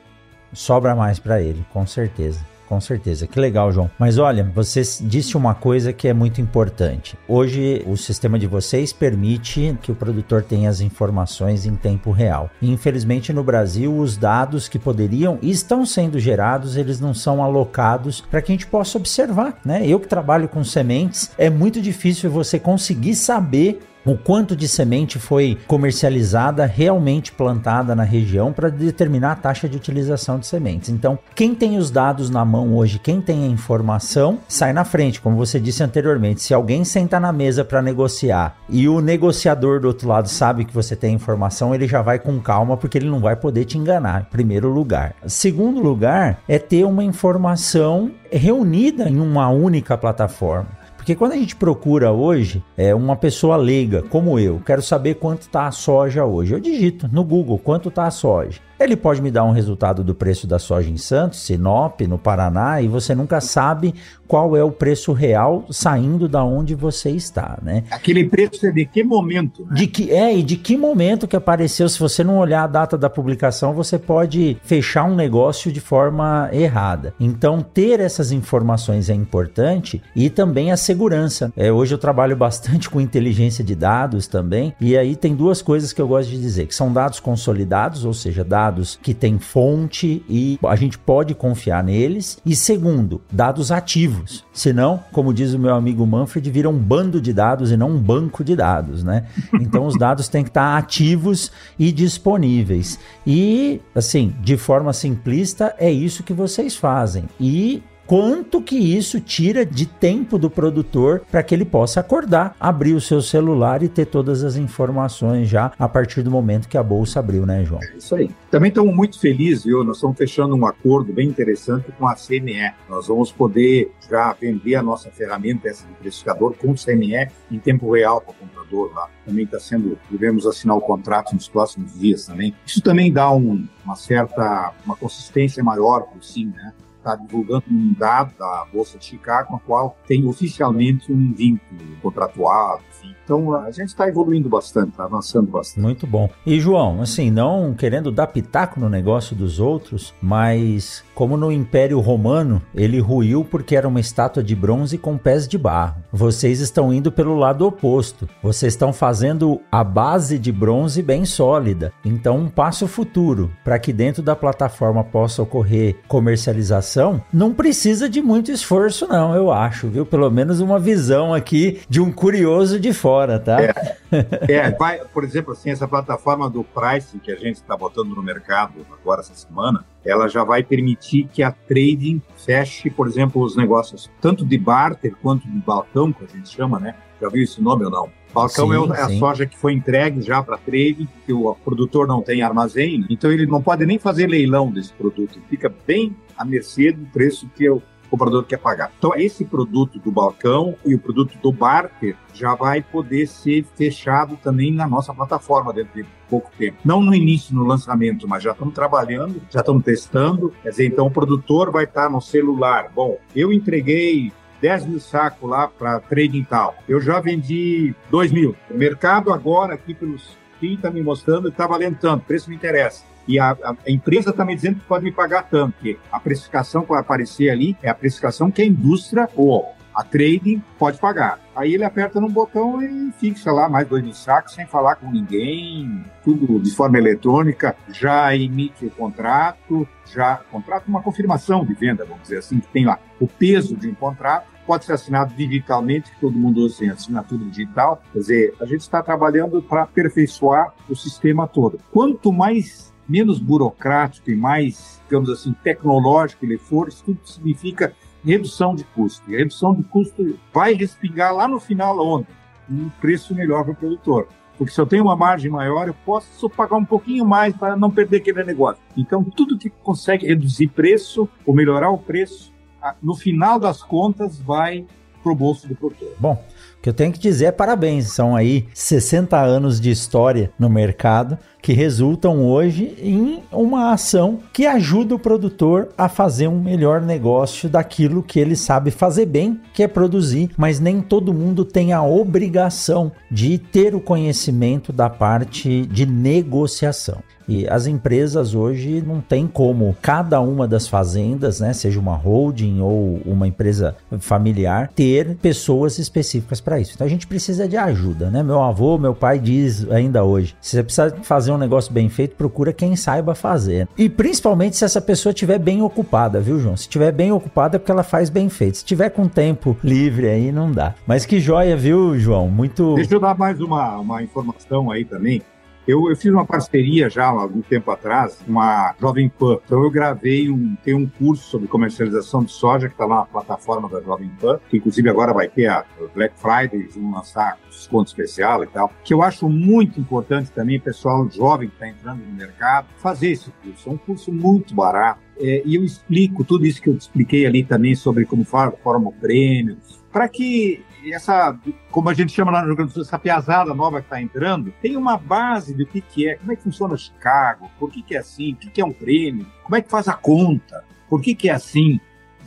Sobra mais para ele, com certeza. Com certeza, que legal, João. Mas olha, você disse uma coisa que é muito importante. Hoje, o sistema de vocês permite que o produtor tenha as informações em tempo real. Infelizmente, no Brasil, os dados que poderiam e estão sendo gerados, eles não são alocados para que a gente possa observar, né? Eu que trabalho com sementes, é muito difícil você conseguir saber o quanto de semente foi comercializada, realmente plantada na região para determinar a taxa de utilização de sementes. Então, quem tem os dados na mão hoje, quem tem a informação, sai na frente, como você disse anteriormente. Se alguém senta na mesa para negociar e o negociador do outro lado sabe que você tem informação, ele já vai com calma porque ele não vai poder te enganar, em primeiro lugar. Segundo lugar, é ter uma informação reunida em uma única plataforma. Porque quando a gente procura hoje, é uma pessoa leiga, como eu, quero saber quanto está a soja hoje. Eu digito no Google quanto está a soja. Ele pode me dar um resultado do preço da soja em Santos, Sinop, no Paraná, e você nunca sabe qual é o preço real saindo da onde você está, né? Aquele preço é de que momento? Né? De que é e de que momento que apareceu? Se você não olhar a data da publicação, você pode fechar um negócio de forma errada. Então, ter essas informações é importante e também a segurança. É, hoje eu trabalho bastante com inteligência de dados também, e aí tem duas coisas que eu gosto de dizer, que são dados consolidados, ou seja, dados dados que têm fonte e a gente pode confiar neles. E segundo, dados ativos. Senão, como diz o meu amigo Manfred, vira um bando de dados e não um banco de dados, né? Então os dados têm que estar ativos e disponíveis. E, assim, de forma simplista, é isso que vocês fazem. E quanto que isso tira de tempo do produtor para que ele possa acordar, abrir o seu celular e ter todas as informações já a partir do momento que a bolsa abriu, né, João? É isso aí. Também estamos muito felizes, viu? Nós estamos fechando um acordo bem interessante com a CME. Nós vamos poder já vender a nossa ferramenta, essa de precificador, com o CME em tempo real para o comprador lá. Também está sendo, devemos assinar o contrato nos próximos dias também. Isso também dá um, uma certa, uma consistência maior para o SIM, né? Está divulgando um dado da Bolsa de Chicago, com a qual tem oficialmente um vínculo contratual. Então a gente está evoluindo bastante, está avançando bastante. Muito bom. E João, assim, não querendo dar pitaco no negócio dos outros, mas como no Império Romano, ele ruiu porque era uma estátua de bronze com pés de barro. Vocês estão indo pelo lado oposto. Vocês estão fazendo a base de bronze bem sólida. Então, um passo futuro para que dentro da plataforma possa ocorrer comercialização, não precisa de muito esforço, não, eu acho, viu? Pelo menos uma visão aqui de um curioso de fora, tá? É, é vai, por exemplo, assim, essa plataforma do pricing que a gente está botando no mercado agora essa semana, ela já vai permitir que a trading feche, por exemplo, os negócios tanto de barter quanto de balcão, que a gente chama, né? Já viu esse nome ou não? Balcão sim, é, a soja que foi entregue já para trading, que o produtor não tem armazém, né? então ele não pode nem fazer leilão desse produto, fica bem à mercê do preço que o comprador quer pagar. Então, esse produto do balcão e o produto do barter já vai poder ser fechado também na nossa plataforma dentro de pouco tempo. Não no início, no lançamento, mas já estamos trabalhando, já estamos testando. Quer dizer, então o produtor vai estar no celular. Bom, eu entreguei 10 mil sacos lá para trading tal. Eu já vendi 2 mil. O mercado agora, aqui pelos fim, está me mostrando está valendo tanto, preço me interessa e a, a empresa está me dizendo que pode me pagar tanto, que a precificação que vai aparecer ali é a precificação que a indústria ou a trading pode pagar. Aí ele aperta no botão e fixa lá mais dois mil sacos sem falar com ninguém, tudo de forma eletrônica, já emite o contrato, já contrato uma confirmação de venda, vamos dizer assim, que tem lá o peso de um contrato, pode ser assinado digitalmente, que todo mundo usa em assinatura digital. Quer dizer, a gente está trabalhando para aperfeiçoar o sistema todo. Quanto mais menos burocrático e mais, digamos assim, tecnológico ele for, isso tudo significa redução de custo. E a redução de custo vai respingar lá no final onde? Um preço melhor para o produtor. Porque se eu tenho uma margem maior, eu posso pagar um pouquinho mais para não perder aquele negócio. Então, tudo que consegue reduzir preço ou melhorar o preço, no final das contas, vai para o bolso do produtor. Bom, que eu tenho que dizer é parabéns. São aí 60 anos de história no mercado que resultam hoje em uma ação que ajuda o produtor a fazer um melhor negócio daquilo que ele sabe fazer bem, que é produzir, mas nem todo mundo tem a obrigação de ter o conhecimento da parte de negociação. E as empresas hoje não tem como cada uma das fazendas, né, seja uma holding ou uma empresa familiar, ter pessoas específicas para isso. Então a gente precisa de ajuda, né? Meu avô, meu pai diz ainda hoje, se você precisa fazer um negócio bem feito, procura quem saiba fazer. E principalmente se essa pessoa estiver bem ocupada, viu, João? Se estiver bem ocupada é porque ela faz bem feito. Se tiver com tempo livre aí, não dá. Mas que joia, viu, João? Muito. Deixa eu dar mais uma, uma informação aí também. Eu, eu, fiz uma parceria já há algum tempo atrás com a Jovem Pan. Então eu gravei um, tem um curso sobre comercialização de soja que está lá na plataforma da Jovem Pan, que inclusive agora vai ter a Black Friday, eles vão lançar desconto especial e tal. Que eu acho muito importante também, pessoal jovem que está entrando no mercado, fazer esse curso. É um curso muito barato. É, e eu explico tudo isso que eu expliquei ali também sobre como forma o prêmio, para que essa, como a gente chama lá no Rio Grande do Sul, essa piazada nova que está entrando, tem uma base do que, que é, como é que funciona Chicago, por que, que é assim, o que, que é um prêmio, como é que faz a conta, por que, que é assim.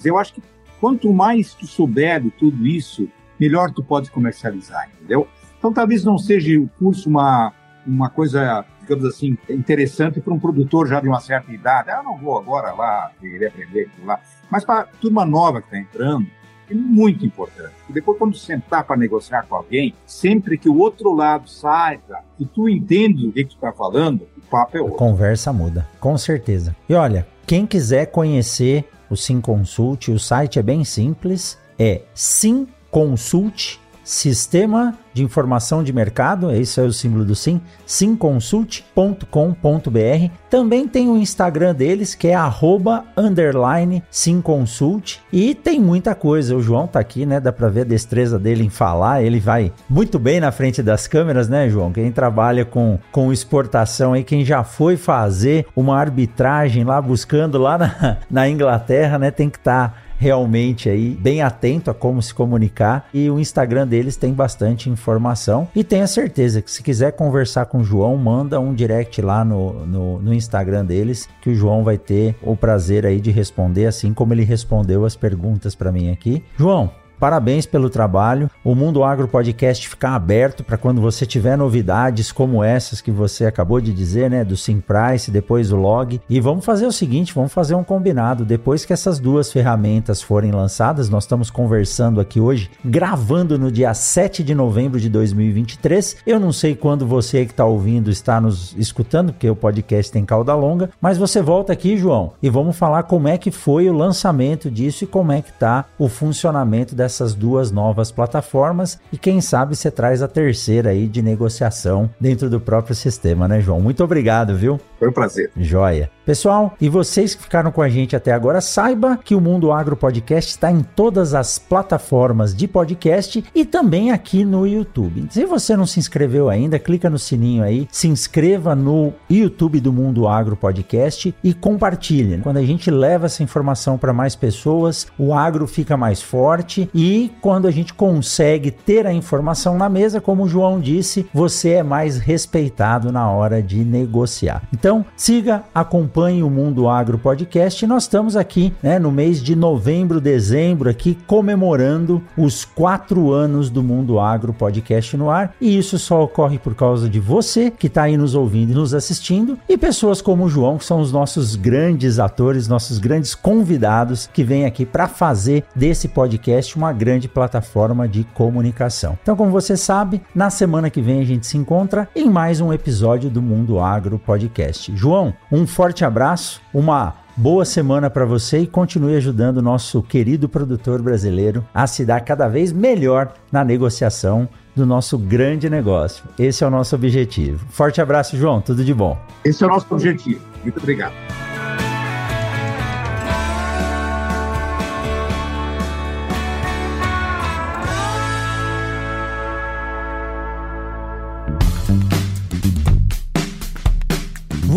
Eu acho que quanto mais tu souber de tudo isso, melhor tu pode comercializar, entendeu? Então talvez não seja o curso uma, uma coisa, digamos assim, interessante para um produtor já de uma certa idade. Ah, não vou agora lá querer aprender lá. Mas para turma nova que está entrando, é muito importante. E depois, quando sentar para negociar com alguém, sempre que o outro lado saiba que tu entende o que, tu está falando, o papo é outro. A conversa muda, com certeza. E olha, quem quiser conhecer o Sim Consult, o site é bem simples, é simconsult, sistema de informação de mercado, esse é o símbolo do Sim, simconsult.com.br. Também tem o Instagram deles, que é arroba, underline, simconsult. E tem muita coisa, o João tá aqui, né, dá pra ver a destreza dele em falar, ele vai muito bem na frente das câmeras, né, João? Quem trabalha com, com exportação aí, quem já foi fazer uma arbitragem lá, buscando lá na, na Inglaterra, né, tem que estar... Tá realmente aí bem atento a como se comunicar e o Instagram deles tem bastante informação e tenha certeza que se quiser conversar com o João, manda um direct lá no, no, no Instagram deles que o João vai ter o prazer aí de responder assim como ele respondeu as perguntas para mim aqui. João, Parabéns pelo trabalho. O Mundo Agro Podcast fica aberto para quando você tiver novidades como essas que você acabou de dizer, né? Do Sim Price, depois o Log. E vamos fazer o seguinte: vamos fazer um combinado. Depois que essas duas ferramentas forem lançadas, nós estamos conversando aqui hoje, gravando no dia 7 de novembro de 2023. Eu não sei quando você que está ouvindo está nos escutando, porque o podcast tem cauda longa, mas você volta aqui, João, e vamos falar como é que foi o lançamento disso e como é que está o funcionamento dessa dessas duas novas plataformas e quem sabe você traz a terceira aí de negociação dentro do próprio sistema, né, João? Muito obrigado, viu? Foi um prazer. Joia. Pessoal, e vocês que ficaram com a gente até agora, saiba que o Mundo Agro Podcast está em todas as plataformas de podcast e também aqui no YouTube. Se você não se inscreveu ainda, clica no sininho aí, se inscreva no YouTube do Mundo Agro Podcast e compartilhe. Quando a gente leva essa informação para mais pessoas, o agro fica mais forte e quando a gente consegue ter a informação na mesa, como o João disse, você é mais respeitado na hora de negociar. Então, siga, acompanhe acompanhe o Mundo Agro Podcast. Nós estamos aqui né, no mês de novembro, dezembro, aqui comemorando os quatro anos do Mundo Agro Podcast no ar. E isso só ocorre por causa de você que está aí nos ouvindo e nos assistindo, e pessoas como o João, que são os nossos grandes atores, nossos grandes convidados que vêm aqui para fazer desse podcast uma grande plataforma de comunicação. Então, como você sabe, na semana que vem a gente se encontra em mais um episódio do Mundo Agro Podcast. João, um forte abraço, uma boa semana para você e continue ajudando o nosso querido produtor brasileiro a se dar cada vez melhor na negociação do nosso grande negócio. Esse é o nosso objetivo. Forte abraço, João. Tudo de bom. Esse é o nosso objetivo. Muito obrigado.